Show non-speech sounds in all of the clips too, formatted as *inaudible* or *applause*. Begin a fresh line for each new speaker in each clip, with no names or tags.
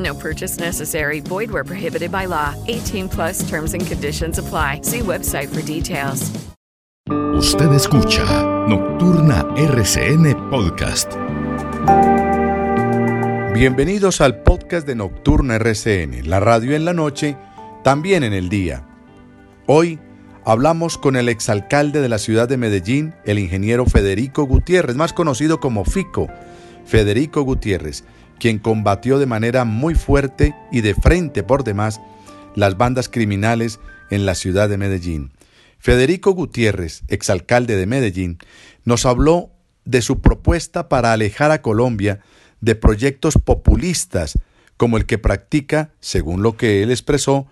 No purchase necessary. Void where prohibited by law. 18 plus terms and conditions apply. See website for details.
Usted escucha Nocturna RCN Podcast.
Bienvenidos al podcast de Nocturna RCN, la radio en la noche, también en el día. Hoy hablamos con el exalcalde de la ciudad de Medellín, el ingeniero Federico Gutiérrez, más conocido como FICO, Federico Gutiérrez, quien combatió de manera muy fuerte y de frente por demás las bandas criminales en la ciudad de Medellín. Federico Gutiérrez, exalcalde de Medellín, nos habló de su propuesta para alejar a Colombia de proyectos populistas como el que practica, según lo que él expresó,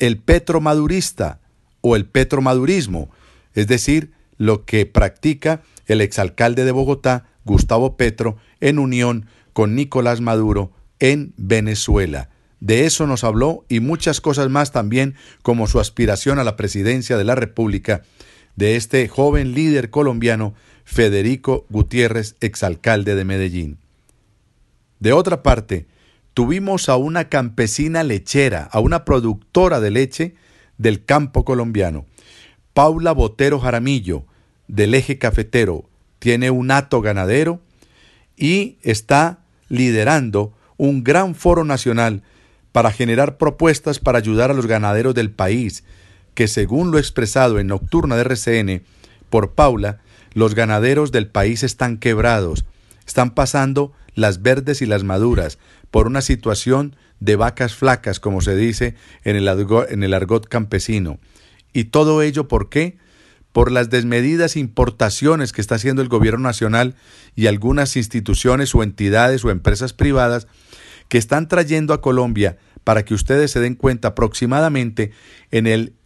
el petromadurista o el petromadurismo, es decir, lo que practica el exalcalde de Bogotá, Gustavo Petro, en unión con Nicolás Maduro en Venezuela. De eso nos habló y muchas cosas más también, como su aspiración a la presidencia de la República de este joven líder colombiano, Federico Gutiérrez, exalcalde de Medellín. De otra parte, tuvimos a una campesina lechera, a una productora de leche del campo colombiano. Paula Botero Jaramillo, del eje cafetero, tiene un hato ganadero y está liderando un gran foro nacional para generar propuestas para ayudar a los ganaderos del país, que según lo expresado en Nocturna de RCN por Paula, los ganaderos del país están quebrados, están pasando las verdes y las maduras por una situación de vacas flacas, como se dice en el, argot, campesino. Y todo ello, ¿por qué? Por las desmedidas importaciones que está haciendo el gobierno nacional y algunas instituciones o entidades o empresas privadas que están trayendo a Colombia, para que ustedes se den cuenta, aproximadamente en el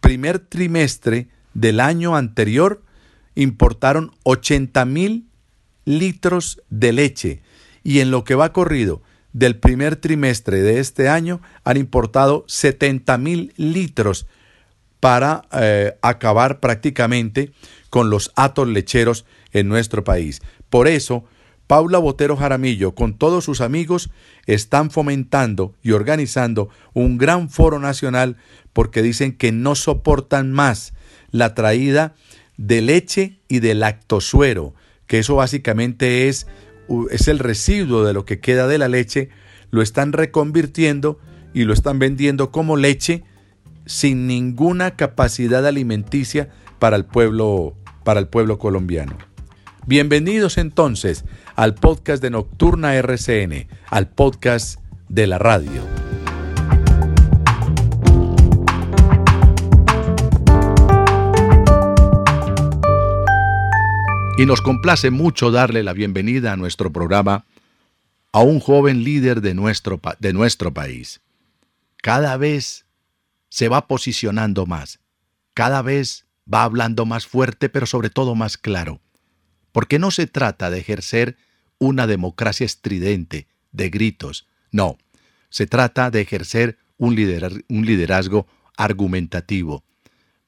primer trimestre del año anterior, importaron 80 mil litros de leche. Y en lo que va corrido del primer trimestre de este año han importado 70 mil litros para eh, acabar prácticamente con los atos lecheros en nuestro país. Por eso, Paula Botero Jaramillo con todos sus amigos están fomentando y organizando un gran foro nacional porque dicen que no soportan más la traída de leche y de lactosuero, que eso básicamente es, es el residuo de lo que queda de la leche, lo están reconvirtiendo y lo están vendiendo como leche sin ninguna capacidad alimenticia para el pueblo, para el pueblo colombiano. Bienvenidos entonces al podcast de Nocturna RCN, al podcast de la radio. Y nos complace mucho darle la bienvenida a nuestro programa a un joven líder de nuestro, de nuestro país. Cada vez se va posicionando más, cada vez va hablando más fuerte, pero sobre todo más claro. Porque no se trata de ejercer una democracia estridente, de gritos. No, se trata de ejercer un, liderazgo argumentativo.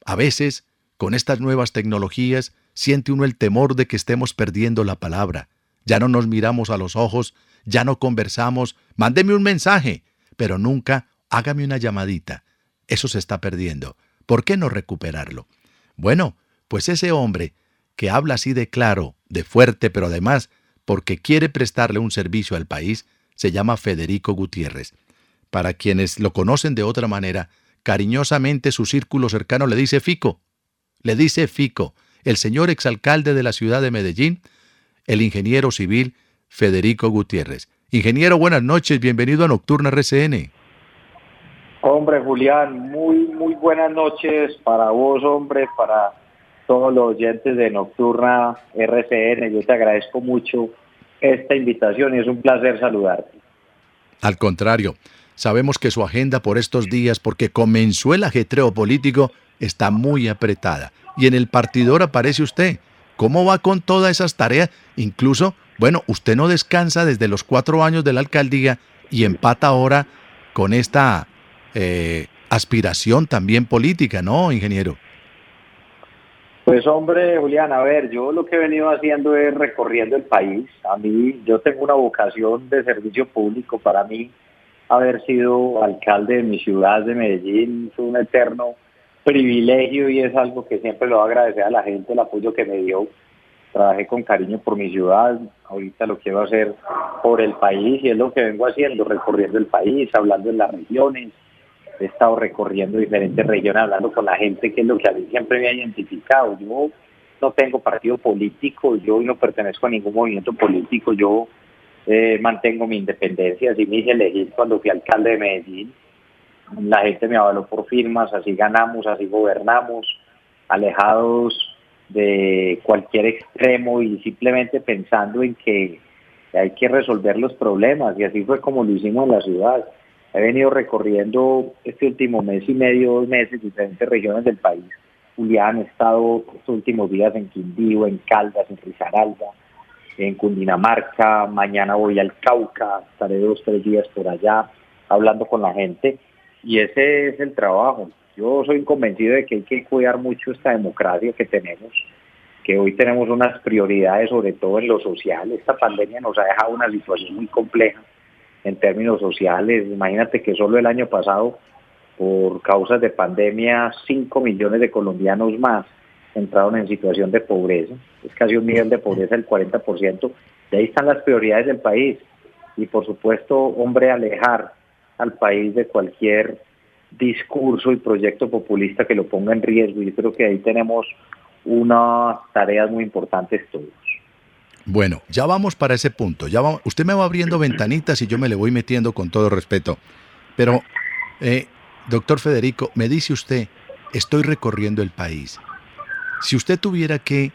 A veces, con estas nuevas tecnologías, siente uno el temor de que estemos perdiendo la palabra. Ya no nos miramos a los ojos, ya no conversamos, mándeme un mensaje, pero nunca hágame una llamadita. Eso se está perdiendo. ¿Por qué no recuperarlo? Bueno, pues ese hombre que habla así de claro, de fuerte, pero además porque quiere prestarle un servicio al país, se llama Federico Gutiérrez. Para quienes lo conocen de otra manera, cariñosamente su círculo cercano le dice Fico.
Le dice Fico, el señor exalcalde de la ciudad de Medellín, el ingeniero civil Federico Gutiérrez. Ingeniero, buenas noches, bienvenido a Nocturna RCN.
Hombre, Julián, muy, muy buenas noches para vos, hombre, para todos los oyentes de Nocturna RCN. Yo te agradezco mucho esta invitación y es un placer saludarte.
Al contrario, sabemos que su agenda por estos días, porque comenzó el ajetreo político, está muy apretada. Y en el partidor aparece usted. ¿Cómo va con todas esas tareas? Incluso, bueno, usted no descansa desde los cuatro años de la alcaldía y empata ahora con esta eh, aspiración también política, ¿no, ingeniero?
Pues hombre, Julián, a ver, yo lo que he venido haciendo es recorriendo el país. A mí, yo tengo una vocación de servicio público. Para mí, haber sido alcalde de mi ciudad de Medellín fue un eterno privilegio y es algo que siempre lo voy a agradecer a la gente, el apoyo que me dio. Trabajé con cariño por mi ciudad, ahorita lo quiero hacer por el país y es lo que vengo haciendo, recorriendo el país, hablando en las regiones, he estado recorriendo diferentes regiones, hablando con la gente, que es lo que a mí siempre me ha identificado. Yo no tengo partido político, yo no pertenezco a ningún movimiento político, yo eh, mantengo mi independencia, así me hice elegir cuando fui alcalde de Medellín. La gente me avaló por firmas, así ganamos, así gobernamos, alejados de cualquier extremo y simplemente pensando en que hay que resolver los problemas y así fue como lo hicimos en la ciudad. He venido recorriendo este último mes y medio, dos meses, diferentes regiones del país. Julián, he estado estos últimos días en Quindío, en Caldas, en Risaralda, en Cundinamarca. Mañana voy al Cauca, estaré dos, tres días por allá hablando con la gente. Y ese es el trabajo. Yo soy convencido de que hay que cuidar mucho esta democracia que tenemos, que hoy tenemos unas prioridades, sobre todo en lo social. Esta pandemia nos ha dejado una situación muy compleja en términos sociales. Imagínate que solo el año pasado, por causas de pandemia, 5 millones de colombianos más entraron en situación de pobreza. Es casi un nivel de pobreza del 40%. De ahí están las prioridades del país. Y por supuesto, hombre, alejar al país de cualquier discurso y proyecto populista que lo ponga en riesgo. Yo creo que ahí tenemos unas tareas muy importantes todos.
Bueno, ya vamos para ese punto. Ya usted me va abriendo ventanitas y yo me le voy metiendo con todo respeto. Pero, eh, doctor Federico, me dice usted, estoy recorriendo el país. Si usted tuviera que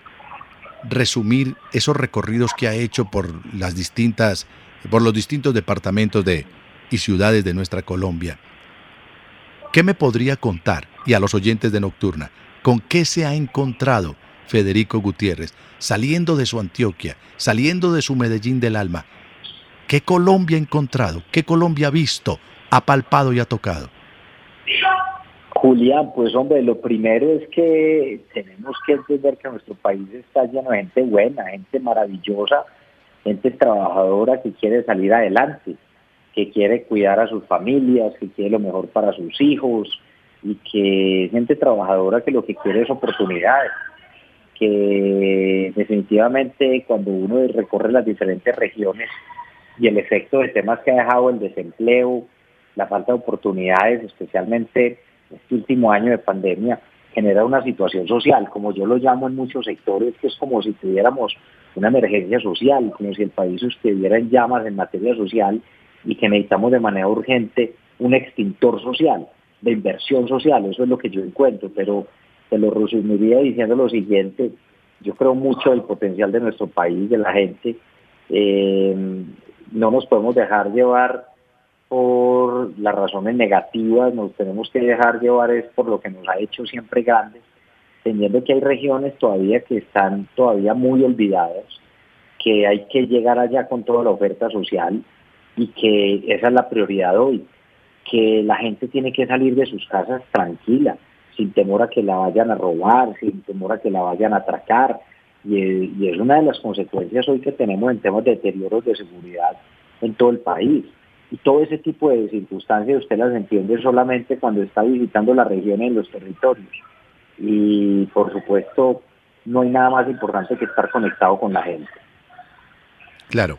resumir esos recorridos que ha hecho por las distintas, por los distintos departamentos de, y ciudades de nuestra Colombia, ¿qué me podría contar? Y a los oyentes de Nocturna, ¿con qué se ha encontrado Federico Gutiérrez, saliendo de su Antioquia, saliendo de su Medellín del alma, ¿qué Colombia ha encontrado? ¿Qué Colombia ha visto, ha palpado y ha tocado?
Julián, pues hombre, lo primero es que tenemos que entender que nuestro país está lleno de gente buena, gente maravillosa, gente trabajadora que quiere salir adelante, que quiere cuidar a sus familias, que quiere lo mejor para sus hijos y que gente trabajadora que lo que quiere es oportunidades que definitivamente cuando uno recorre las diferentes regiones y el efecto de temas que ha dejado el desempleo, la falta de oportunidades, especialmente este último año de pandemia, genera una situación social, como yo lo llamo en muchos sectores, que es como si tuviéramos una emergencia social, como si el país estuviera en llamas en materia social y que necesitamos de manera urgente un extintor social, de inversión social, eso es lo que yo encuentro, pero te lo resumiría diciendo lo siguiente, yo creo mucho del potencial de nuestro país, de la gente, eh, no nos podemos dejar llevar por las razones negativas, nos tenemos que dejar llevar es por lo que nos ha hecho siempre grandes, teniendo que hay regiones todavía que están todavía muy olvidadas, que hay que llegar allá con toda la oferta social y que esa es la prioridad hoy, que la gente tiene que salir de sus casas tranquila, sin temor a que la vayan a robar, sin temor a que la vayan a atracar. Y, es una de las consecuencias hoy que tenemos en temas de deterioros de seguridad en todo el país. Y todo ese tipo de circunstancias usted las entiende solamente cuando está visitando la región en los territorios. Y por supuesto, no hay nada más importante que estar conectado con la gente.
Claro.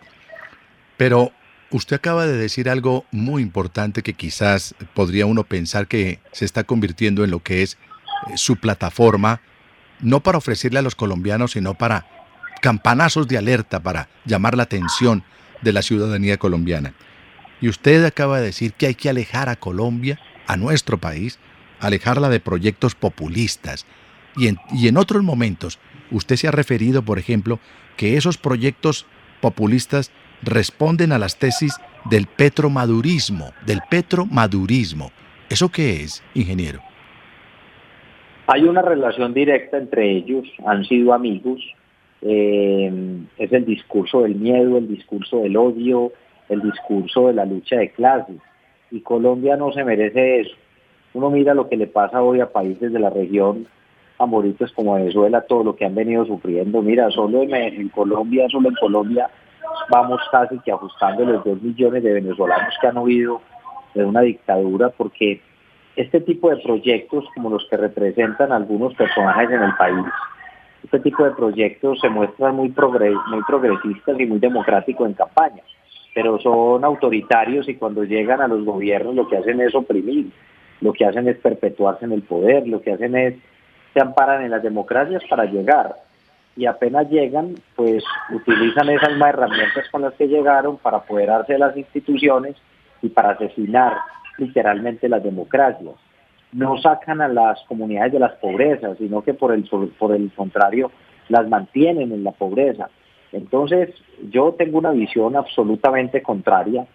Pero Usted acaba de decir algo muy importante que quizás podría uno pensar que se está convirtiendo en lo que es eh, su plataforma no para ofrecerle a los colombianos, sino para campanazos de alerta, para llamar la atención de la ciudadanía colombiana. Y usted acaba de decir que hay que alejar a Colombia, a nuestro país, alejarla de proyectos populistas. Y en, y en otros momentos, usted se ha referido, por ejemplo, que esos proyectos populistas responden a las tesis del petromadurismo, del petromadurismo. ¿Eso qué es, ingeniero?
Hay una relación directa entre ellos, han sido amigos, eh, es el discurso del miedo, el discurso del odio, el discurso de la lucha de clases. Y Colombia no se merece eso. Uno mira lo que le pasa hoy a países de la región, a moritos como Venezuela, todo lo que han venido sufriendo. Mira, solo en, Colombia, solo en Colombia, vamos casi que ajustando los dos millones de venezolanos que han huido de una dictadura, porque este tipo de proyectos, como los que representan algunos personajes en el país, este tipo de proyectos se muestran muy, muy progresistas y muy democráticos en campaña pero son autoritarios y cuando llegan a los gobiernos lo que hacen es oprimir, lo que hacen es perpetuarse en el poder, lo que hacen es se amparan en las democracias para llegar y apenas llegan, pues utilizan esas mismas herramientas con las que llegaron para apoderarse de las instituciones y para asesinar literalmente las democracias. No sacan a las comunidades de las pobrezas, sino que por el, por el contrario las mantienen en la pobreza. Entonces, yo tengo una visión absolutamente contraria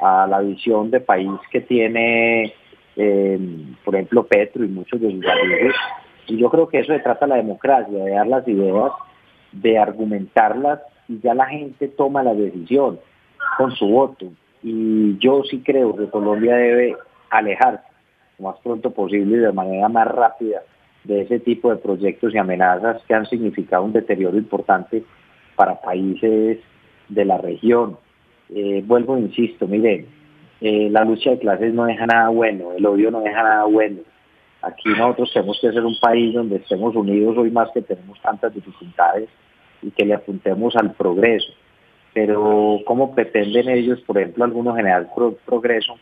a la visión de país que tiene, eh, por ejemplo, Petro y muchos de sus amigos. Y yo creo que eso se trata la democracia, de dar las ideas, de argumentarlas y ya la gente toma la decisión con su voto. Y yo sí creo que Colombia debe alejarse lo más pronto posible y de manera más rápida de ese tipo de proyectos y amenazas que han significado un deterioro importante para países de la región. Eh, vuelvo, insisto, miren, eh, la lucha de clases no deja nada bueno, el odio no deja nada bueno. Aquí nosotros tenemos que ser un país donde estemos unidos hoy más que tenemos tantas dificultades y que le apuntemos al progreso. Pero ¿cómo pretenden ellos, por ejemplo, algunos generar progreso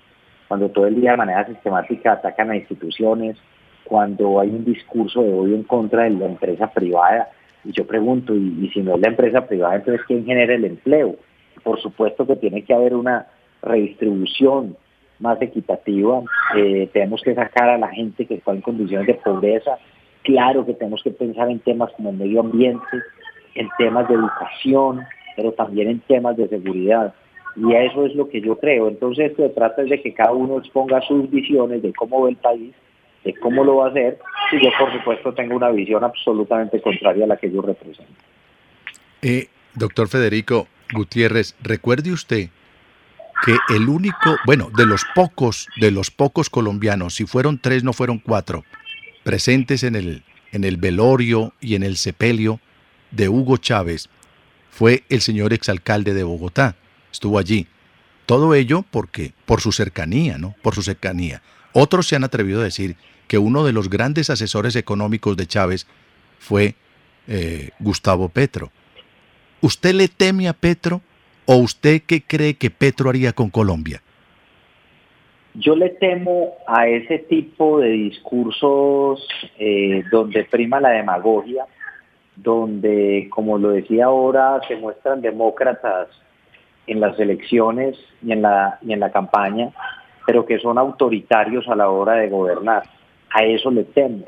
cuando todo el día de manera sistemática atacan a instituciones, cuando hay un discurso de odio en contra de la empresa privada? Y yo pregunto, y, si no es la empresa privada, entonces ¿quién genera el empleo? Por supuesto que tiene que haber una redistribución más equitativa, eh, tenemos que sacar a la gente que está en condiciones de pobreza, claro que tenemos que pensar en temas como el medio ambiente, en temas de educación, pero también en temas de seguridad. Y eso es lo que yo creo. Entonces se trata de que cada uno exponga sus visiones de cómo ve el país de cómo lo va a hacer y yo por supuesto tengo una visión absolutamente contraria a la que yo represento.
Eh, doctor Federico Gutiérrez, recuerde usted que el único, bueno, de los pocos, de los pocos colombianos, si fueron tres, no fueron cuatro, presentes en el, en el velorio y en el sepelio de Hugo Chávez, fue el señor exalcalde de Bogotá. Estuvo allí. Todo ello porque, por su cercanía, ¿no? Por su cercanía. Otros se han atrevido a decir que uno de los grandes asesores económicos de Chávez fue eh, Gustavo Petro. ¿Usted le teme a Petro o usted qué cree que Petro haría con Colombia?
Yo le temo a ese tipo de discursos eh, donde prima la demagogia, donde, como lo decía ahora, se muestran demócratas en las elecciones y en la, y en la campaña, pero que son autoritarios a la hora de gobernar. A eso le temo.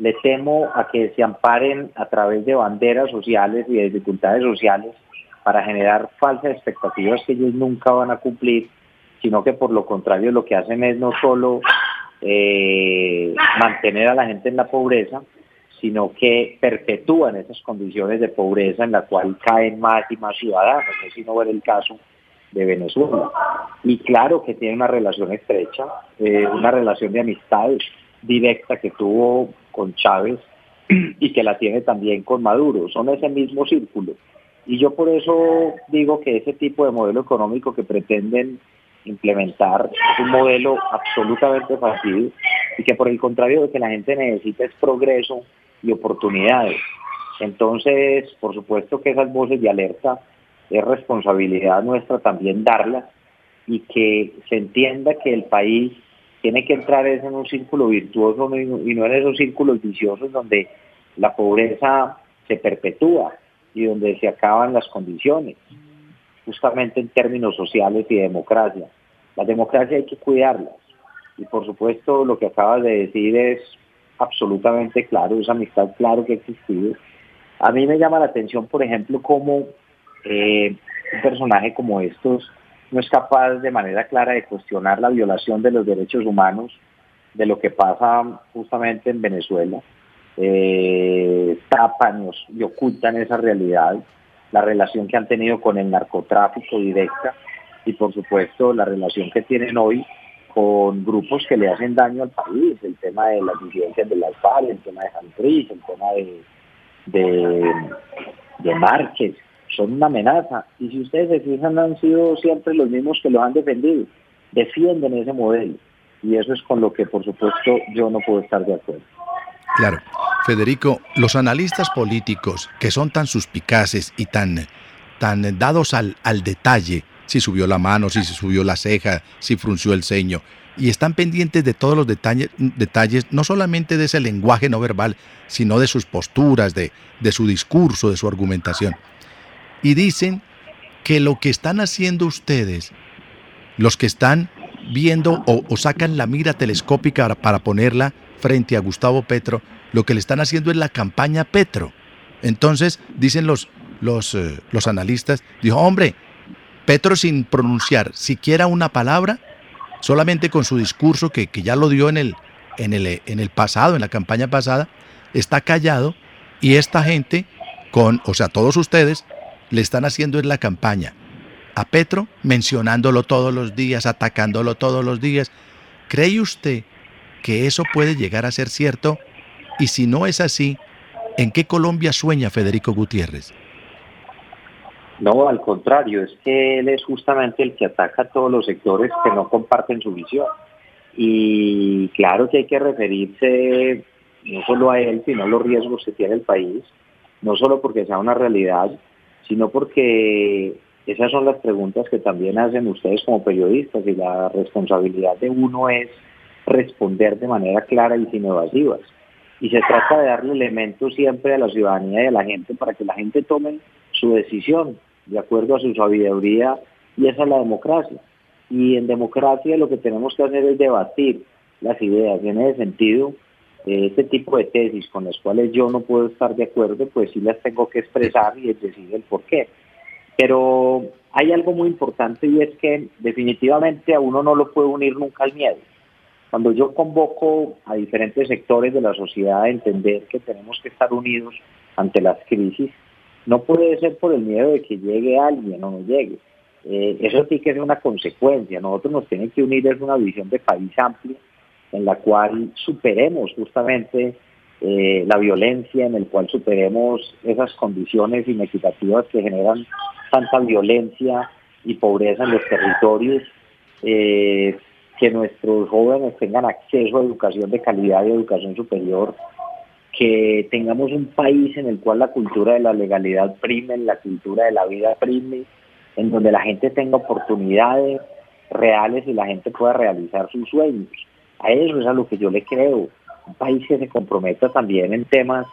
Le temo a que se amparen a través de banderas sociales y de dificultades sociales para generar falsas expectativas que ellos nunca van a cumplir, sino que por lo contrario lo que hacen es no solo eh, mantener a la gente en la pobreza, sino que perpetúan esas condiciones de pobreza en la cual caen más y más ciudadanos, no si no ver el caso de Venezuela. Y claro que tiene una relación estrecha, eh, una relación de amistades, directa que tuvo con Chávez *clears throat* y que la tiene también con Maduro. Son ese mismo círculo. Y yo por eso digo que ese tipo de modelo económico que pretenden implementar es un modelo absolutamente fácil y que por el contrario de que la gente necesita es progreso y oportunidades. Entonces, por supuesto que esas voces de alerta es responsabilidad nuestra también darlas y que se entienda que el país tiene que entrar en un círculo virtuoso y no en esos círculos viciosos donde la pobreza se perpetúa y donde se acaban las condiciones, justamente en términos sociales y de democracia. La democracia hay que cuidarlas y por supuesto lo que acabas de decir es absolutamente claro, esa amistad claro que ha existido. A mí me llama la atención, por ejemplo, cómo eh, un personaje como estos no es capaz de manera clara de cuestionar la violación de los derechos humanos de lo que pasa justamente en Venezuela. Eh, tapan y ocultan esa realidad, la relación que han tenido con el narcotráfico directa y por supuesto la relación que tienen hoy con grupos que le hacen daño al país, el tema de las disidencias de las FARC, el tema de Santriz, el tema de, de, de Márquez, son una amenaza. Y si ustedes se han sido siempre los mismos que los han defendido. Defienden ese modelo. Y eso es con lo que, por supuesto, yo no puedo estar de acuerdo.
Claro. Federico, los analistas políticos que son tan suspicaces y tan, tan dados al, al detalle, si subió la mano, si se subió la ceja, si frunció el ceño, y están pendientes de todos los detalles, detalles, no solamente de ese lenguaje no verbal, sino de sus posturas, de, de su discurso, de su argumentación y dicen que lo que están haciendo ustedes, los que están viendo o, sacan la mira telescópica para, ponerla frente a Gustavo Petro, lo que le están haciendo es la campaña Petro. Entonces, dicen los, los, eh, los analistas, dijo, hombre, Petro sin pronunciar siquiera una palabra, solamente con su discurso que, que ya lo dio en el, en, el, en el pasado, en la campaña pasada, está callado y esta gente, con, o sea, todos ustedes, le están haciendo en la campaña a Petro, mencionándolo todos los días, atacándolo todos los días. ¿Cree usted que eso puede llegar a ser cierto? Y si no es así, ¿en qué Colombia sueña Federico Gutiérrez?
No, al contrario, es que él es justamente el que ataca a todos los sectores que no comparten su visión. Y claro que hay que referirse no solo a él, sino a los riesgos que tiene el país, no solo porque sea una realidad, sino porque esas son las preguntas que también hacen ustedes como periodistas y la responsabilidad de uno es responder de manera clara y sin evasivas. Y se trata de darle elementos siempre a la ciudadanía y a la gente para que la gente tome su decisión de acuerdo a su sabiduría y esa es la democracia. Y en democracia lo que tenemos que hacer es debatir las ideas. En ese sentido, este tipo de tesis con las cuales yo no puedo estar de acuerdo, pues sí las tengo que expresar y decir el por qué. Pero hay algo muy importante y es que definitivamente a uno no lo puede unir nunca al miedo. Cuando yo convoco a diferentes sectores de la sociedad a entender que tenemos que estar unidos ante las crisis, no puede ser por el miedo de que llegue alguien o no llegue. Eh, eso sí que es una consecuencia. Nosotros nos tienen que unir es una visión de país amplia en la cual superemos justamente eh, la violencia, en el cual superemos esas condiciones inequitativas que generan tanta violencia y pobreza en los territorios, eh, que nuestros jóvenes tengan acceso a educación de calidad y educación superior, que tengamos un país en el cual la cultura de la legalidad prime, la cultura de la vida prime, en donde la gente tenga oportunidades reales y la gente pueda realizar sus sueños. A eso es a lo que yo le creo. Un país que se comprometa también en temas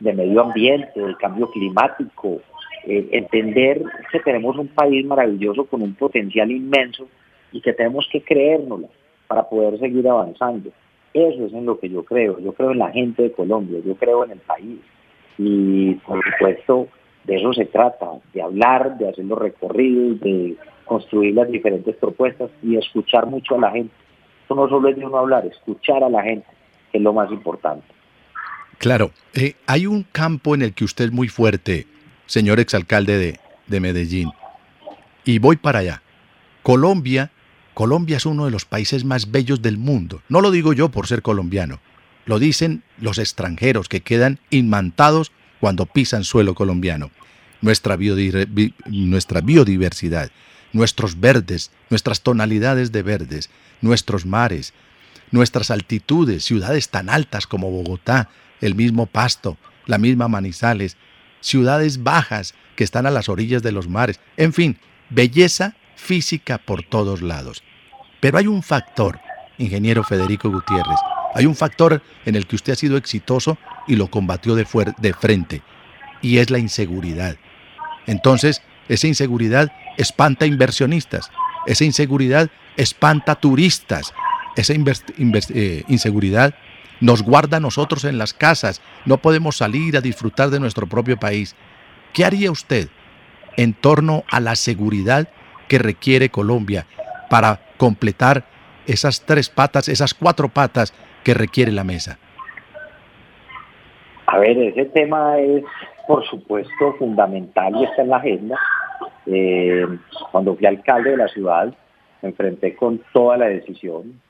de medio ambiente, del cambio climático, eh, entender que tenemos un país maravilloso con un potencial inmenso y que tenemos que creérnoslo para poder seguir avanzando. Eso es en lo que yo creo. Yo creo en la gente de Colombia, yo creo en el país. Y por supuesto, de eso se trata, de hablar, de hacer los recorridos, de construir las diferentes propuestas y escuchar mucho a la gente no solo es de uno hablar, escuchar a la gente, que es lo más importante.
Claro, eh, hay un campo en el que usted es muy fuerte, señor exalcalde de, de Medellín, y voy para allá. Colombia, Colombia es uno de los países más bellos del mundo. No lo digo yo por ser colombiano, lo dicen los extranjeros que quedan inmantados cuando pisan suelo colombiano. Nuestra, biodiversidad, nuestros verdes, nuestras tonalidades de verdes, nuestros mares, nuestras altitudes, ciudades tan altas como Bogotá, el mismo Pasto, la misma Manizales, ciudades bajas que están a las orillas de los mares, en fin, belleza física por todos lados. Pero hay un factor, ingeniero Federico Gutiérrez, Hay un factor en el que usted ha sido exitoso y lo combatió de, de frente, y es la inseguridad. Entonces, esa inseguridad espanta inversionistas, esa inseguridad espanta turistas, esa eh, inseguridad nos guarda a nosotros en las casas, no podemos salir a disfrutar de nuestro propio país. ¿Qué haría usted en torno a la seguridad que requiere Colombia para completar esas tres patas, esas cuatro patas que requiere la mesa?
A ver, ese tema es, por supuesto, fundamental y está en la agenda. Eh, cuando fui alcalde de la ciudad, me enfrenté con toda la decisión,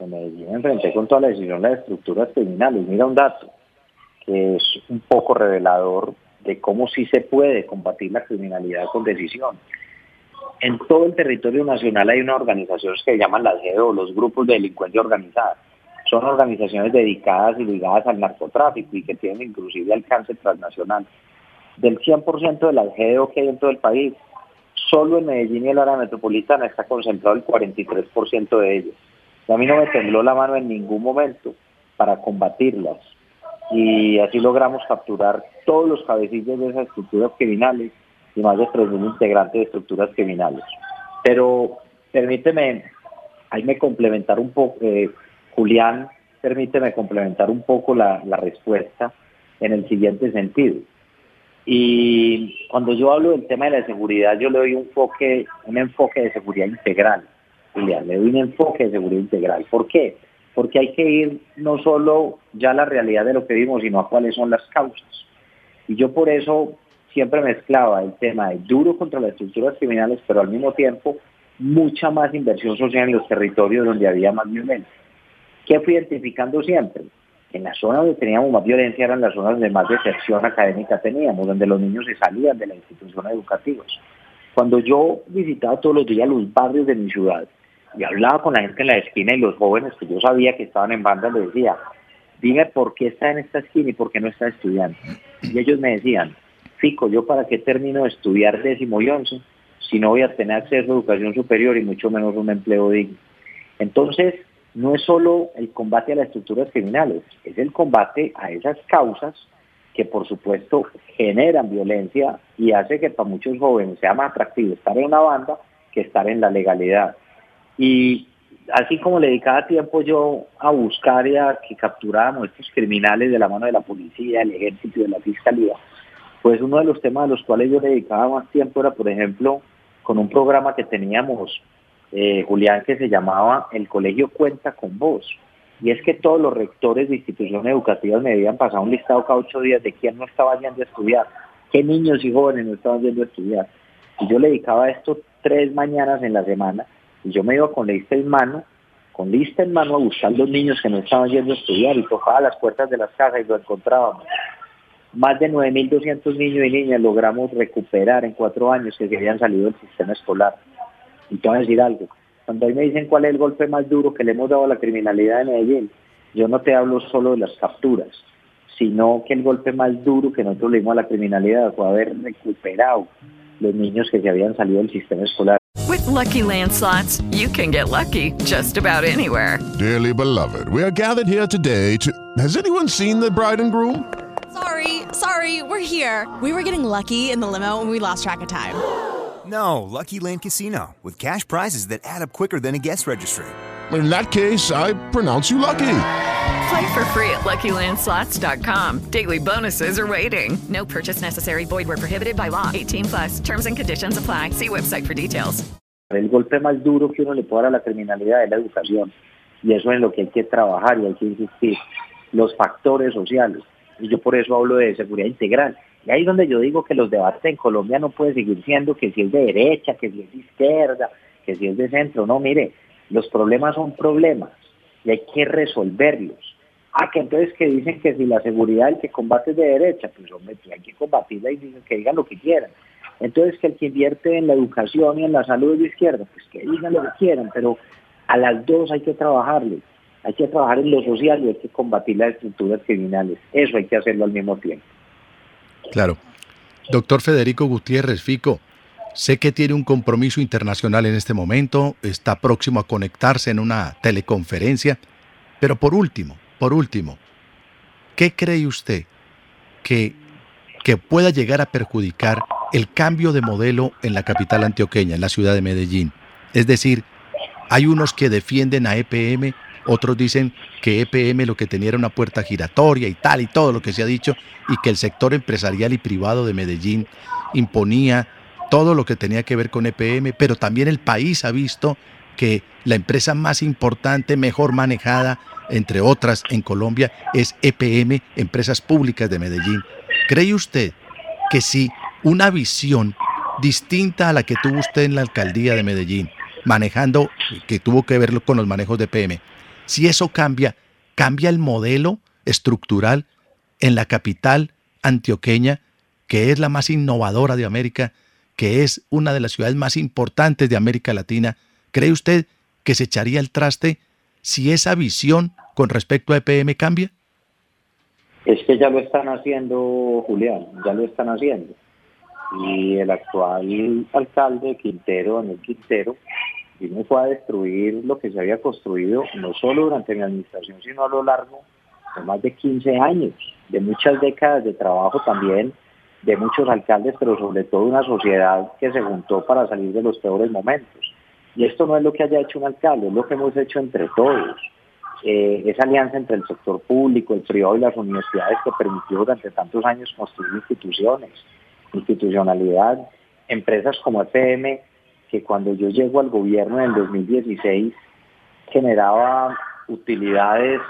me enfrenté con toda la decisión de las estructuras criminales. Mira un dato que es un poco revelador de cómo sí se puede combatir la criminalidad con decisión. En todo el territorio nacional hay unas organizaciones que se llaman las GEO, los grupos de delincuencia organizada. Son organizaciones dedicadas y ligadas al narcotráfico y que tienen inclusive alcance transnacional. Del 100% de las GEO que hay en todo el país, solo en Medellín y el área metropolitana está concentrado el 43% de ellos. Y a mí no me tembló la mano en ningún momento para combatirlas. Y así logramos capturar todos los cabecillos de esas estructuras criminales y más de 3.000 integrantes de estructuras criminales. Pero permíteme, ahí me complementar un poco, eh, Julián, permíteme complementar un poco la, respuesta en el siguiente sentido. Y cuando yo hablo del tema de la seguridad, yo le doy un enfoque, un enfoque de seguridad integral, Julián, le doy un enfoque de seguridad integral. ¿Por qué? Porque hay que ir no solo ya a la realidad de lo que vimos, sino a cuáles son las causas. Y yo por eso siempre mezclaba el tema de duro contra las estructuras criminales, pero al mismo tiempo mucha más inversión social en los territorios donde había más violencia. ¿Qué fui identificando siempre? En las zonas donde teníamos más violencia eran las zonas donde más deserción académica teníamos, donde los niños se salían de las instituciones educativas. Cuando yo visitaba todos los días los barrios de mi ciudad y hablaba con la gente en la esquina y los jóvenes que yo sabía que estaban en banda, les decía, dime por qué está en esta esquina y por qué no está estudiando. Y ellos me decían, Yo para qué termino de estudiar décimo y once si no voy a tener acceso a educación superior y mucho menos un empleo digno. Entonces, no es solo el combate a las estructuras criminales, es el combate a esas causas que por supuesto generan violencia y hace que para muchos jóvenes sea más atractivo estar en una banda que estar en la legalidad. Y así como le dedicaba tiempo yo a buscar y a que capturáramos estos criminales de la mano de la policía, del ejército y de la fiscalía, pues uno de los temas a los cuales yo dedicaba más tiempo era, por ejemplo, con un programa que teníamos, eh, Julián, que se llamaba El Colegio Cuenta con Vos. Y es que todos los rectores de instituciones educativas me habían pasado un listado cada ocho días de quién no estaba yendo a estudiar, qué niños y jóvenes no estaban yendo a estudiar. Y yo le dedicaba esto tres mañanas en la semana y yo me iba con lista en mano, con lista en mano a buscar los niños que no estaban yendo a estudiar y tocaba las puertas de las casas y lo encontrábamos más de 9.200 niños y niñas logramos recuperar en cuatro años que se habían salido del sistema escolar. Y te voy a decir algo, cuando hoy me dicen cuál es el golpe más duro que le hemos dado a la criminalidad en Medellín, yo no te hablo solo de las capturas, sino que el golpe más duro que nosotros le dimos a la criminalidad fue haber recuperado los niños que se habían salido del sistema escolar.
With lucky landslots, you can get lucky just about anywhere.
Dearly beloved, we are gathered here today to. Has anyone seen the bride and groom?
Sorry, sorry, we're here. We were getting lucky in the limo and we lost track of time. *gasps*
No, Lucky Land Casino, with cash prizes that add up quicker than a guest registry.
In that case, I pronounce you lucky.
Play for free at LuckyLandSlots.com. Daily bonuses are waiting. No purchase necessary. Void where prohibited by law. 18 plus. Terms and conditions apply. See website for details.
El golpe más duro que uno le puede dar a la criminalidad es la educación. Y eso es en lo que hay que trabajar y hay que insistir. Los factores sociales. Y yo por eso hablo de seguridad integral. Y ahí es donde yo digo que los debates en Colombia no pueden seguir siendo que si es de derecha, que si es de izquierda, que si es de centro. No, mire, los problemas son problemas y hay que resolverlos. Ah, que entonces que dicen que si la seguridad el que combate es de derecha, pues hombre, pues hay que combatirla y dicen que digan lo que quieran. Entonces que el que invierte en la educación y en la salud es de izquierda, pues que digan lo que quieran, pero a las dos hay que trabajarles hay que trabajar en lo social y hay que combatir las estructuras criminales. Eso hay que hacerlo al mismo tiempo.
Claro. Doctor Federico Gutiérrez Fico, sé que tiene un compromiso internacional en este momento, está próximo a conectarse en una teleconferencia, Pero por último, por último, ¿qué cree usted que, que pueda llegar a perjudicar el cambio de modelo en la capital antioqueña, en la ciudad de Medellín? Es decir, hay unos que defienden a EPM, otros dicen que EPM lo que tenía era una puerta giratoria y tal y todo lo que se ha dicho, y que el sector empresarial y privado de Medellín imponía todo lo que tenía que ver con EPM, pero también el país ha visto que la empresa más importante, mejor manejada, entre otras en Colombia, es EPM, Empresas Públicas de Medellín. ¿Cree usted que si una visión distinta a la que tuvo usted en la alcaldía de Medellín, manejando, que tuvo que ver con los manejos de EPM, si eso cambia, cambia el modelo estructural en la capital antioqueña, que es la más innovadora de América, que es una de las ciudades más importantes de América Latina, ¿cree usted que se echaría el traste si esa visión con respecto a EPM cambia?
Es que ya lo están haciendo, Julián, ya lo están haciendo. Y el actual alcalde Quintero, Daniel Quintero, vino fue a destruir lo que se había construido no solo durante mi administración, sino a lo largo de más de 15 años, de muchas décadas de trabajo también de muchos alcaldes, pero sobre todo una sociedad que se juntó para salir de los peores momentos. Y esto no es lo que haya hecho un alcalde, es lo que hemos hecho entre todos. Eh, esa alianza entre el sector público, el privado y las universidades que permitió durante tantos años construir instituciones, institucionalidad, empresas como EPM, que cuando yo llego al gobierno en el 2016 generaba utilidades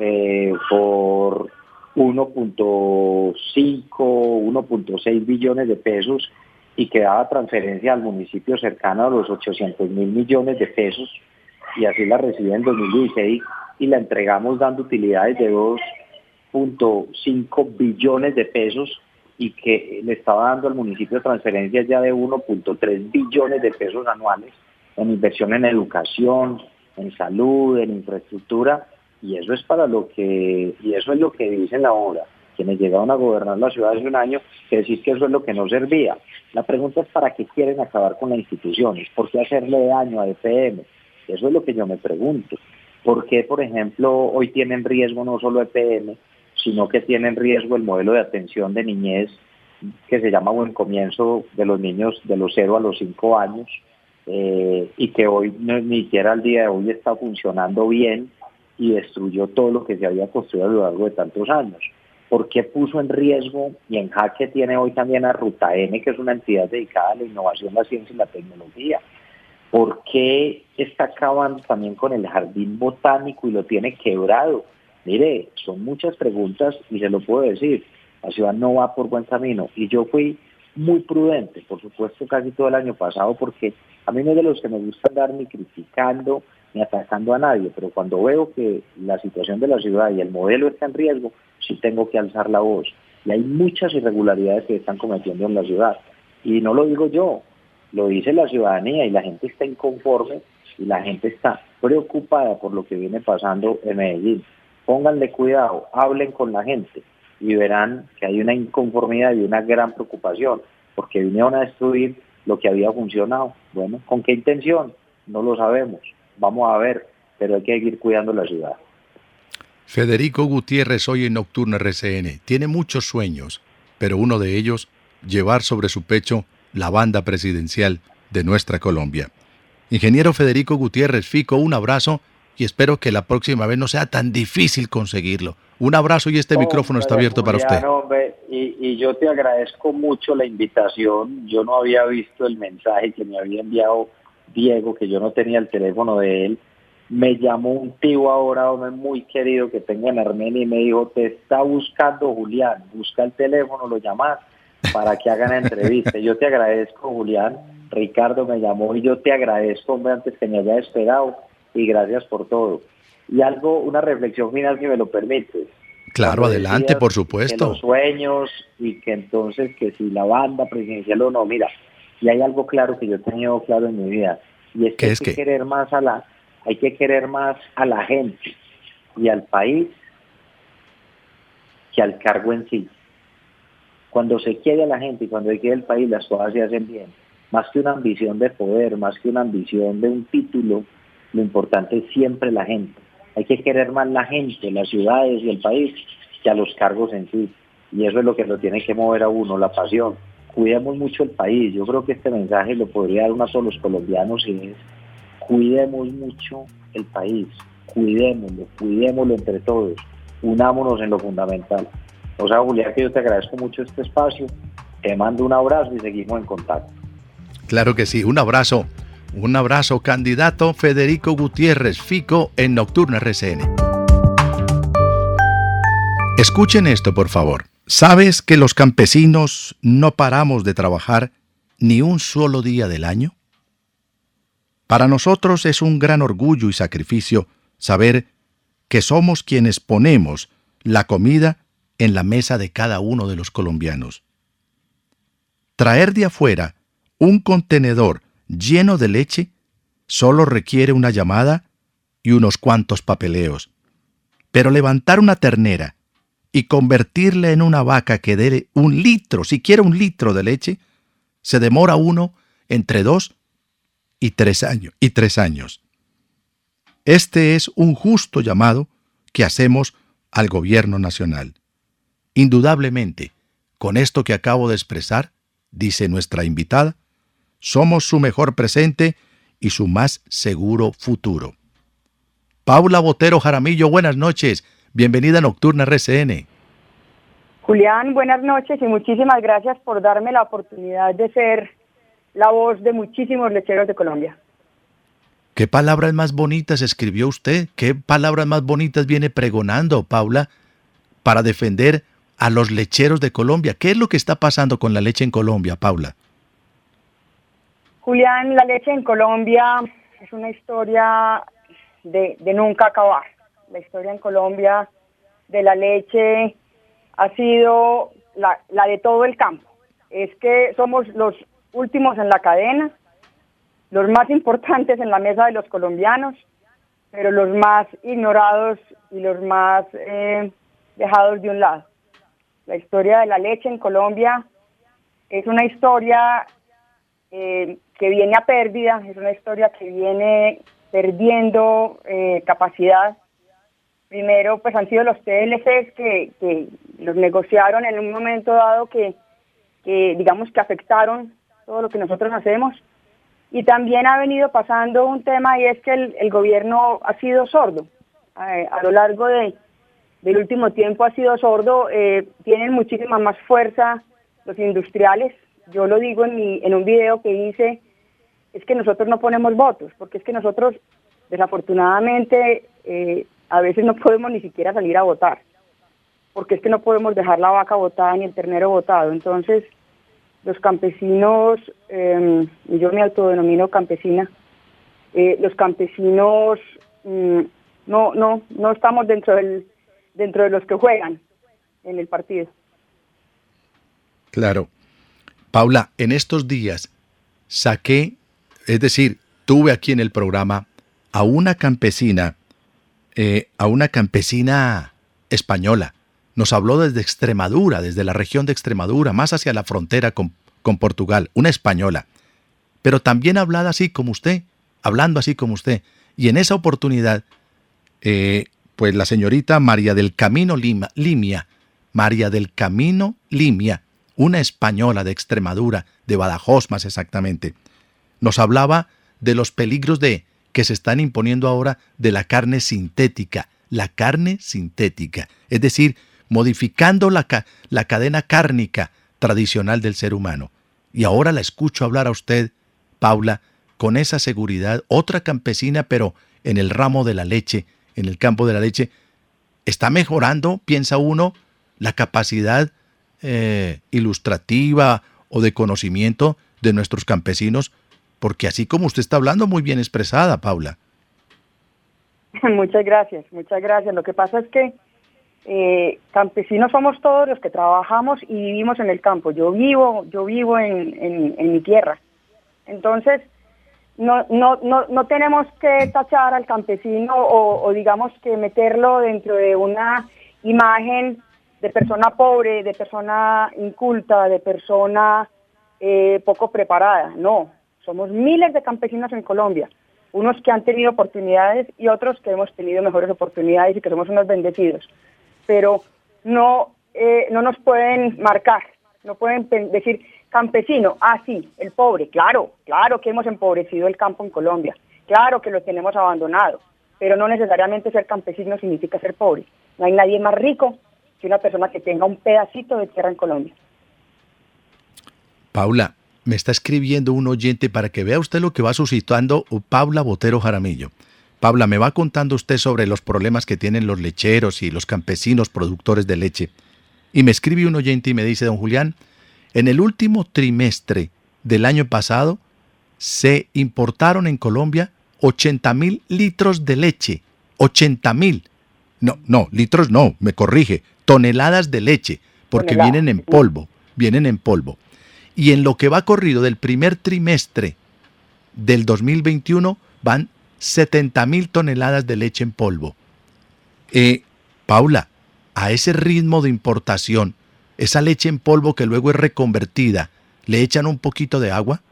eh, por 1.5, 1.6 billones de pesos y que daba transferencia al municipio cercano a los 800 mil millones de pesos y así la recibí en 2016 y la entregamos dando utilidades de 2.5 billones de pesos y que le estaba dando al municipio transferencias ya de 1.3 billones de pesos anuales en inversión en educación, en salud, en infraestructura y eso es para lo que, y eso es lo que dicen ahora, quienes llegaron a gobernar la ciudad hace un año, que decir que eso es lo que no servía. La pregunta es para qué quieren acabar con las instituciones, por qué hacerle daño a EPM. Eso es lo que yo me pregunto. ¿Por qué, por ejemplo, hoy tienen riesgo no solo EPM, sino que tienen riesgo el modelo de atención de niñez que se llama Buen Comienzo de los niños de los 0 a los 5 años eh, y que hoy ni siquiera al día de hoy está funcionando bien y destruyó todo lo que se había construido a lo largo de tantos años. ¿Por qué puso en riesgo y en jaque tiene hoy también a Ruta N, que es una entidad dedicada a la innovación, la ciencia y la tecnología? ¿Por qué está acabando también con el jardín botánico y lo tiene quebrado? Mire, son muchas preguntas y se lo puedo decir. La ciudad no va por buen camino. Y yo fui muy prudente, por supuesto, casi todo el año pasado, porque a mí no es de los que me gusta andar ni criticando ni atacando a nadie, pero cuando veo que la situación de la ciudad y el modelo está en riesgo, sí tengo que alzar la voz. Y hay muchas irregularidades que están cometiendo en la ciudad. Y no lo digo yo, lo dice la ciudadanía y la gente está inconforme y la gente está preocupada por lo que viene pasando en Medellín. Pónganle cuidado, hablen con la gente y verán que hay una inconformidad y una gran preocupación porque vinieron a destruir lo que había funcionado. Bueno, ¿con qué intención? No lo sabemos vamos a ver, pero hay que seguir cuidando la ciudad.
Federico Gutiérrez hoy en Nocturna RCN tiene muchos sueños, pero uno de ellos, llevar sobre su pecho la banda presidencial de nuestra Colombia. Ingeniero Federico Gutiérrez Fico, un abrazo y espero que la próxima vez no sea tan difícil conseguirlo. Un abrazo y este micrófono está abierto para usted.
y, y, yo te agradezco mucho la invitación. Yo no había visto el mensaje que me había enviado Diego, que yo no tenía el teléfono de él, me llamó un tío ahora, hombre muy querido que tengo en Armenia y me dijo, te está buscando Julián, busca el teléfono, lo llamas para que hagan la entrevista. yo te agradezco, Julián. Ricardo me llamó y yo te agradezco, hombre, antes que me haya esperado y gracias por todo. Y algo, una reflexión final si me lo permites.
Claro, adelante, por supuesto.
los sueños y que entonces que si la banda presidencial o no, mira, y hay algo claro que yo he tenido claro en mi vida, y es que hay que querer más a la, hay que querer más a la gente y al país que al cargo en sí. Cuando se quiere a la gente y cuando se quiere el país, las cosas se hacen bien. Más que una ambición de poder, más que una ambición de un título, lo importante es siempre la gente. Hay que querer más la gente, las ciudades y el país que a los cargos en sí. Y eso es lo que lo tiene que mover a uno, la pasión. Cuidemos mucho el país. Yo creo que este mensaje lo podría dar uno a los colombianos y es cuidemos mucho el país, cuidémoslo, cuidémoslo entre todos, unámonos en lo fundamental. O sea, Julián, que yo te agradezco mucho este espacio, te mando un abrazo y seguimos en contacto.
Claro que sí, un abrazo. Un abrazo, candidato Federico Gutiérrez Fico en Nocturna RCN. Escuchen esto, por favor. ¿Sabes que los campesinos no paramos de trabajar ni un solo día del año? Para nosotros es un gran orgullo y sacrificio saber que somos quienes ponemos la comida en la mesa de cada uno de los colombianos. Traer de afuera un contenedor lleno de leche solo requiere una llamada y unos cuantos papeleos. Pero levantar una ternera y convertirla en una vaca que dé un litro, siquiera un litro de leche, se demora uno entre dos y tres años. Y tres años. Este es un justo llamado que hacemos al gobierno nacional. Indudablemente, con esto que acabo de expresar, dice nuestra invitada, somos su mejor presente y su más seguro futuro. Paula Botero Jaramillo, buenas noches. Bienvenida a Nocturna RCN.
Julián, buenas noches y muchísimas gracias por darme la oportunidad de ser la voz de muchísimos lecheros de Colombia.
¿Qué palabras más bonitas escribió usted? ¿Qué palabras más bonitas viene pregonando, Paula, para defender a los lecheros de Colombia? ¿Qué es lo que está pasando con la leche en Colombia, Paula?
Julián, la leche en Colombia es una historia de, nunca acabar. La historia en Colombia de la leche ha sido la, de todo el campo. Es que somos los últimos en la cadena, los más importantes en la mesa de los colombianos, pero los más ignorados y los más eh, dejados de un lado. La historia de la leche en Colombia es una historia eh, que viene a pérdida, es una historia que viene perdiendo eh, capacidad. Primero, pues han sido los TLCs que, que los negociaron en un momento dado que, que digamos que afectaron todo lo que nosotros hacemos. Y también ha venido pasando un tema y es que el, gobierno ha sido sordo. Eh, a lo largo de, del último tiempo ha sido sordo. Eh, tienen muchísima más fuerza los industriales. Yo lo digo en, mi, en un video que hice, es que nosotros no ponemos votos, porque es que nosotros desafortunadamente eh, a veces no podemos ni siquiera salir a votar, porque es que no podemos dejar la vaca botada ni el ternero botado. Entonces, los campesinos, em, yo me autodenomino campesina, eh, los campesinos mm, no, no, no estamos dentro del, dentro de los que juegan en el partido.
Claro. Paula, en estos días saqué, es decir, tuve aquí en el programa a una campesina, eh, a una campesina española, nos habló desde Extremadura, desde la región de Extremadura, más hacia la frontera con, Portugal, una española, pero también hablada así como usted, hablando así como usted. Y en esa oportunidad, eh, pues la señorita María del Camino Lima, Limia, María del Camino Limia, una española de Extremadura, de Badajoz más exactamente, nos hablaba de los peligros de que se están imponiendo ahora de la carne sintética, la carne sintética, es decir, modificando la, la cadena cárnica tradicional del ser humano. Y ahora la escucho hablar a usted, Paula, con esa seguridad, otra campesina, pero en el ramo de la leche, en el campo de la leche, está mejorando, piensa uno, la capacidad eh, ilustrativa o de conocimiento de nuestros campesinos, porque así como usted está hablando, muy bien expresada, Paula. *laughs*
Muchas gracias, muchas gracias. Lo que pasa es que eh, campesinos somos todos los que trabajamos y vivimos en el campo. Yo vivo, yo vivo en, mi tierra. Entonces, no, no, no, no tenemos que tachar al campesino o, digamos que meterlo dentro de una imagen de persona pobre, de persona inculta, de persona eh, poco preparada. No, somos miles de campesinos en Colombia. unos que han tenido oportunidades y otros que hemos tenido mejores oportunidades y que somos unos bendecidos. Pero no, eh, no nos pueden marcar, no pueden decir campesino, ah sí, el pobre, claro, claro que hemos empobrecido el campo en Colombia, claro que lo tenemos abandonado, pero no necesariamente ser campesino significa ser pobre. No hay nadie más rico que una persona que tenga un pedacito de tierra en Colombia.
Paula, me está escribiendo un oyente para que vea usted lo que va suscitando Paula Botero Jaramillo. Paula, me va contando usted sobre los problemas que tienen los lecheros y los campesinos productores de leche. Y me escribe un oyente y me dice, don Julián, en el último trimestre del año pasado se importaron en Colombia 80 mil litros de leche. 80 mil. No, no, litros no, me corrige. Toneladas de leche, porque vienen en polvo, vienen en polvo y en lo que va corrido del primer trimestre del 2021 van 70 mil toneladas de leche en polvo. Eh, Paula, a ese ritmo de importación, esa leche en polvo que luego es reconvertida, le echan un poquito de agua,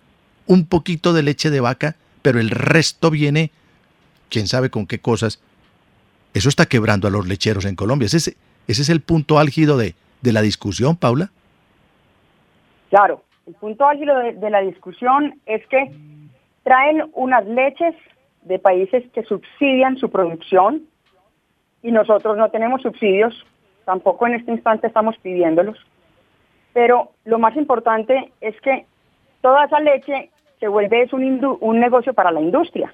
un poquito de leche de vaca, pero el resto viene, quién sabe con qué cosas. Eso está quebrando a los lecheros en Colombia. Ese, es el punto álgido de la discusión, Paula.
Claro, el punto álgido de, la discusión es que traen unas leches de países que subsidian su producción y nosotros no tenemos subsidios, tampoco en este instante estamos pidiéndolos. Pero lo más importante es que toda esa leche se vuelve es un, negocio para la industria.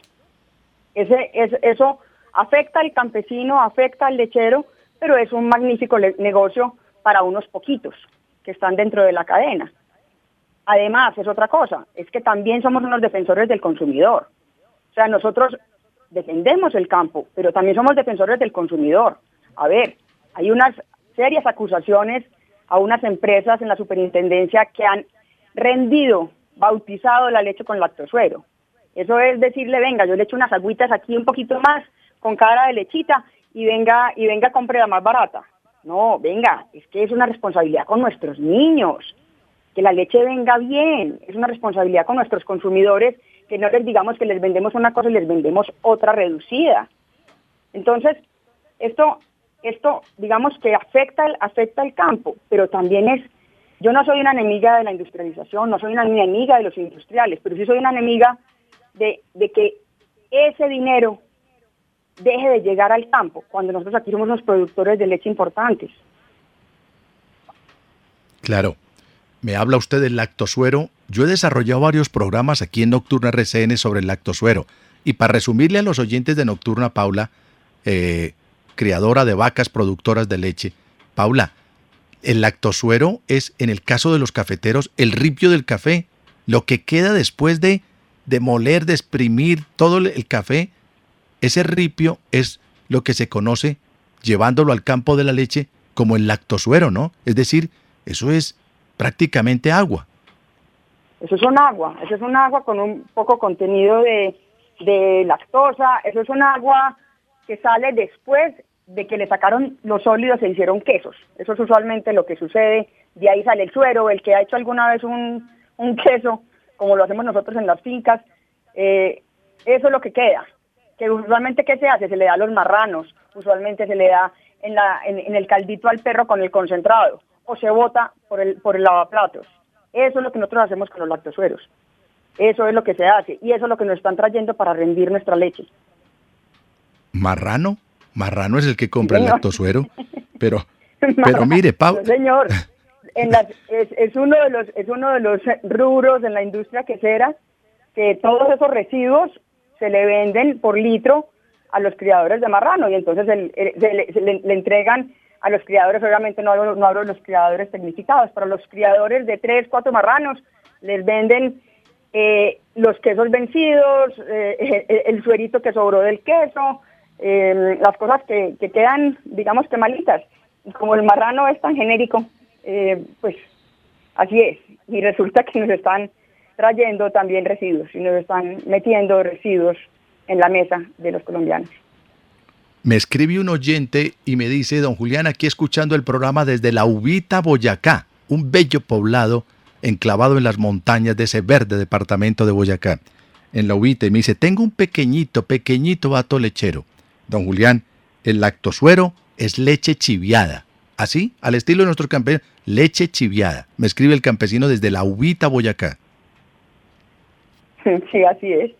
Eso afecta al campesino, afecta al lechero, pero es un magnífico negocio para unos poquitos que están dentro de la cadena. Además, es otra cosa, es que también somos unos defensores del consumidor. O sea, nosotros defendemos el campo, pero también somos defensores del consumidor. A ver, hay unas serias acusaciones a unas empresas en la superintendencia que han rendido, bautizado la leche con lactosuero. Eso es decirle, venga, yo le echo unas agüitas aquí un poquito más con cara de lechita y venga y venga compre la más barata. No, venga, es que es una responsabilidad con nuestros niños que la leche venga bien. Es una responsabilidad con nuestros consumidores que no les digamos que les vendemos una cosa y les vendemos otra reducida. Entonces, esto, esto digamos que afecta, afecta el campo, pero también es, yo no soy una enemiga de la industrialización, no soy una enemiga de los industriales, pero sí soy una enemiga de, de que ese dinero deje de llegar al campo, cuando nosotros aquí somos los productores de leche importantes.
Claro, me habla usted del lactosuero. Yo he desarrollado varios programas aquí en Nocturna RCN sobre el lactosuero. Y para resumirle a los oyentes de Nocturna, Paula, eh, criadora de vacas productoras de leche, Paula, el lactosuero es, en el caso de los cafeteros, el ripio del café. Lo que queda después de, de moler, de exprimir todo el café, ese ripio es lo que se conoce, llevándolo al campo de la leche, como el lactosuero, ¿no? Es decir, eso es prácticamente agua.
Eso es un agua, eso es un agua con un poco contenido de, lactosa, eso es un agua que sale después de que le sacaron los sólidos e hicieron quesos. Eso es usualmente lo que sucede. De ahí sale el suero, el que ha hecho alguna vez un, queso, como lo hacemos nosotros en las fincas, eh, eso es lo que queda. Que usualmente, ¿qué se hace? Se le da a los marranos, usualmente se le da en, la, en el caldito al perro con el concentrado o se bota por el, por el lavaplatos. Eso es lo que nosotros hacemos con los lactosueros. Eso es lo que se hace y eso es lo que nos están trayendo para rendir nuestra leche.
¿Marrano? Marrano es el que compra el lactosuero. Pero, *laughs* pero mire, Pau.
señor, *laughs* es, uno de los, es uno de los rubros en la industria quesera que todos esos residuos se le venden por litro a los criadores de marrano y entonces le entregan a los criadores, obviamente no hablo, no hablo de los criadores tecnificados, pero los criadores de tres, cuatro marranos les venden eh, los quesos vencidos, eh, *laughs* el, suerito que sobró del queso, eh, las cosas que, que, quedan, digamos que malitas. Y como el marrano es tan genérico, pues así es. Y resulta que nos están trayendo también residuos y nos están metiendo residuos en la mesa de los colombianos.
Me escribe un oyente y me dice, don Julián, aquí escuchando el programa desde la Ubita, Boyacá, un bello poblado enclavado en las montañas de ese verde departamento de Boyacá. en la uvita y me dice, tengo un pequeñito, pequeñito vato lechero. Don Julián, el lactosuero es leche chiviada. Así, al estilo de nuestros campesinos, leche chiviada. Me escribe el campesino desde la uvita Boyacá. *laughs*
Sí, así es.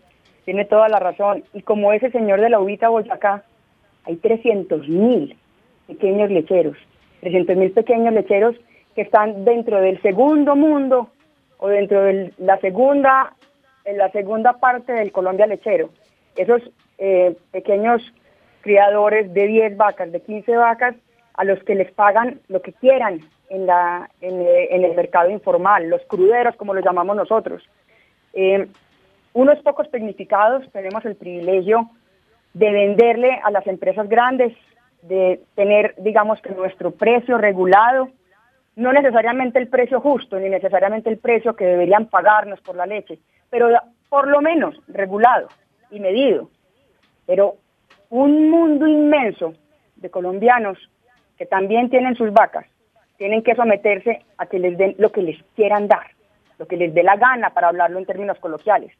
Tiene toda la razón. Y como ese señor de la uvita Boyacá, hay 300 mil pequeños lecheros. 300 mil pequeños lecheros que están dentro del segundo mundo o dentro de la segunda, la segunda parte del Colombia lechero. Esos eh, pequeños criadores de 10 vacas, de 15 vacas, a los que les pagan lo que quieran en, eh, el mercado informal, los cruderos, como los llamamos nosotros. Eh, unos pocos tecnificados tenemos el privilegio de venderle a las empresas grandes, de tener, digamos, que nuestro precio regulado, no necesariamente el precio justo, ni necesariamente el precio que deberían pagarnos por la leche, pero por lo menos regulado y medido. Pero un mundo inmenso de colombianos que también tienen sus vacas, tienen que someterse a que les den lo que les quieran dar, lo que les dé la gana, para hablarlo en términos coloquiales.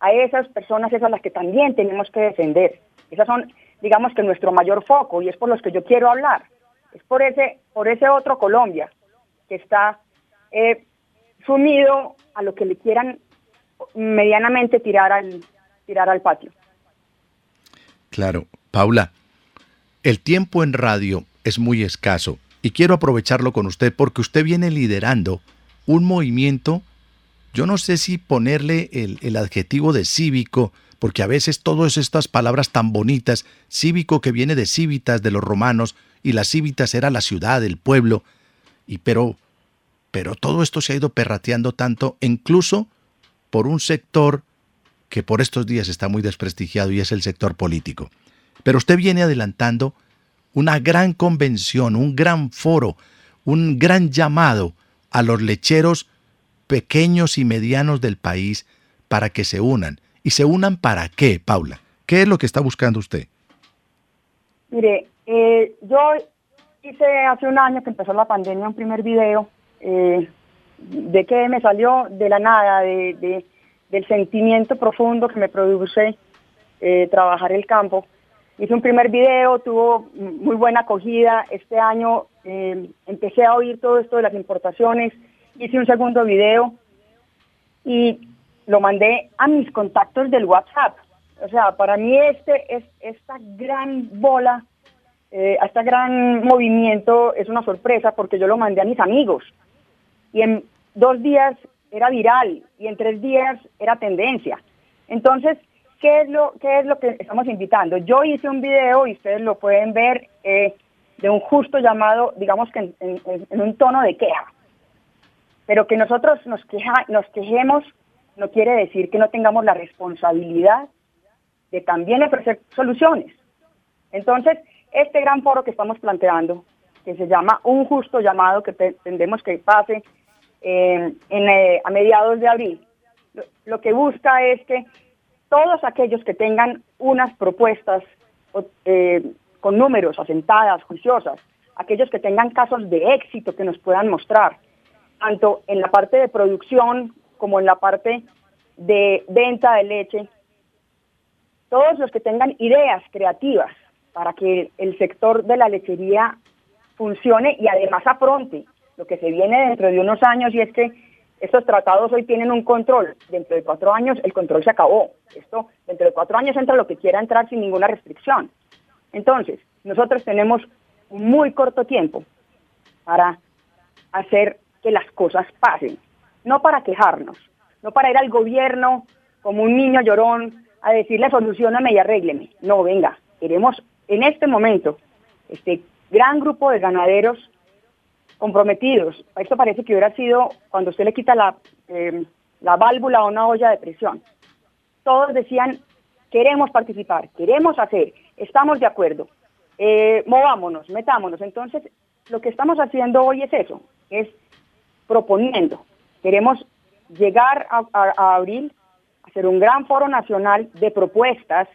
A esas personas es a las que también tenemos que defender. Esas son, digamos que nuestro mayor foco y es por los que yo quiero hablar. Es por ese, por ese otro Colombia que está eh, sumido a lo que le quieran medianamente tirar al, tirar al patio.
Claro, Paula, el tiempo en radio es muy escaso y quiero aprovecharlo con usted porque usted viene liderando un movimiento, yo no sé si ponerle el, adjetivo de cívico, porque a veces todas estas palabras tan bonitas, cívico que viene de cívitas de los romanos, y las cívitas era la ciudad, el pueblo, y pero, pero todo esto se ha ido perrateando tanto, incluso por un sector que por estos días está muy desprestigiado y es el sector político. Pero usted viene adelantando una gran convención, un gran foro, un gran llamado a los lecheros pequeños y medianos del país para que se unan. ¿Y se unan para qué, Paula? ¿Qué es lo que está buscando usted?
Mire, eh, yo hice hace un año que empezó la pandemia un primer video. Eh, ¿De qué me salió? De la nada, de del sentimiento profundo que me produce eh, trabajar el campo. Hice un primer video, tuvo muy buena acogida. Este año eh, empecé a oír todo esto de las importaciones. Hice un segundo video y lo mandé a mis contactos del WhatsApp. O sea, para mí este es esta gran bola, eh, este gran movimiento es una sorpresa porque yo lo mandé a mis amigos. Y en dos días era viral y en tres días era tendencia. Entonces, ¿qué es lo, qué es lo que estamos invitando? Yo hice un video y ustedes lo pueden ver eh, de un justo llamado, digamos que en, un tono de queja. Pero que nosotros nos, quejemos no quiere decir que no tengamos la responsabilidad de también ofrecer soluciones. Entonces, este gran foro que estamos planteando, que se llama Un Justo Llamado, que tendemos que pase en, eh, a mediados de abril. Lo, que busca es que todos aquellos que tengan unas propuestas eh, con números asentadas, juiciosas, aquellos que tengan casos de éxito que nos puedan mostrar, tanto en la parte de producción como en la parte de venta de leche, todos los que tengan ideas creativas para que el sector de la lechería funcione y además afronte lo que se viene dentro de unos años y es que estos tratados hoy tienen un control. Dentro de cuatro años el control se acabó. Esto, dentro de cuatro años entra lo que quiera entrar sin ninguna restricción. Entonces, nosotros tenemos un muy corto tiempo para hacer que las cosas pasen, no para quejarnos, no para ir al gobierno como un niño llorón a decirle solucioname y arrégleme. No, venga, queremos en este momento este gran grupo de ganaderos comprometidos. Esto parece que hubiera sido cuando usted le quita la, eh, la válvula a una olla de presión. Todos decían, queremos participar, queremos hacer, estamos de acuerdo, eh, movámonos, metámonos. Entonces, lo que estamos haciendo hoy es eso, es proponiendo. Queremos llegar a, a abril, hacer un gran foro nacional de propuestas,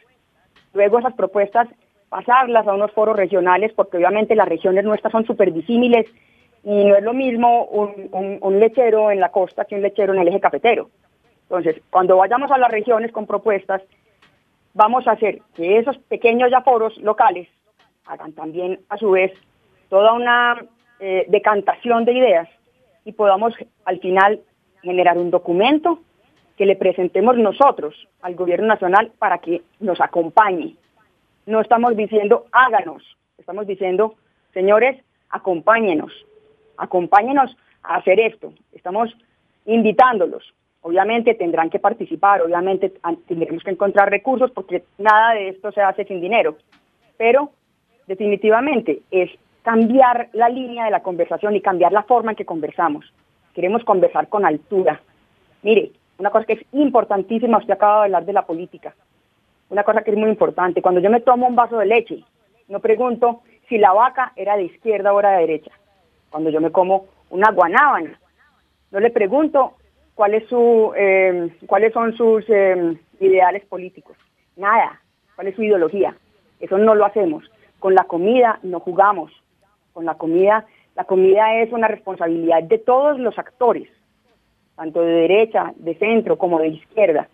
luego esas propuestas pasarlas a unos foros regionales, porque obviamente las regiones nuestras son súper disímiles y no es lo mismo un, lechero en la costa que un lechero en el eje cafetero. Entonces, cuando vayamos a las regiones con propuestas, vamos a hacer que esos pequeños aforos locales hagan también, a su vez, toda una eh, decantación de ideas y podamos al final generar un documento que le presentemos nosotros al gobierno nacional para que nos acompañe. No estamos diciendo háganos, estamos diciendo, señores, acompáñenos, acompáñenos a hacer esto. Estamos invitándolos. Obviamente tendrán que participar, obviamente tendremos que encontrar recursos porque nada de esto se hace sin dinero. Pero definitivamente es cambiar la línea de la conversación y cambiar la forma en que conversamos. Queremos conversar con altura. Mire, una cosa que es importantísima, usted acaba de hablar de la política. Una cosa que es muy importante, cuando yo me tomo un vaso de leche, no pregunto si la vaca era de izquierda o era de derecha. Cuando yo me como una guanábana, no le pregunto cuáles son sus em, ideales políticos. Nada. ¿Cuál es su ideología? Eso no lo hacemos. Con la comida no jugamos. Con la comida, la comida es una responsabilidad de todos los actores, tanto de derecha, de centro como de izquierda.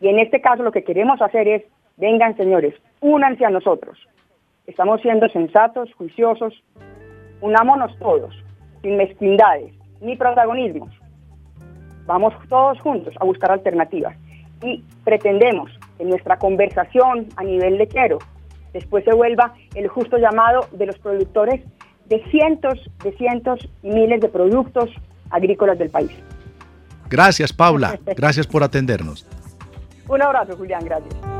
Y en este caso lo que queremos hacer es, vengan señores, únanse a nosotros. Estamos siendo sensatos, juiciosos, unámonos todos, sin mezquindades, ni protagonismos. Vamos todos juntos a buscar alternativas y pretendemos que nuestra conversación a nivel lechero después se vuelva el justo llamado de los productores de cientos, de cientos y miles de productos agrícolas del país.
Gracias, Paula. Gracias por atendernos.
Un abrazo, Julián. Gracias.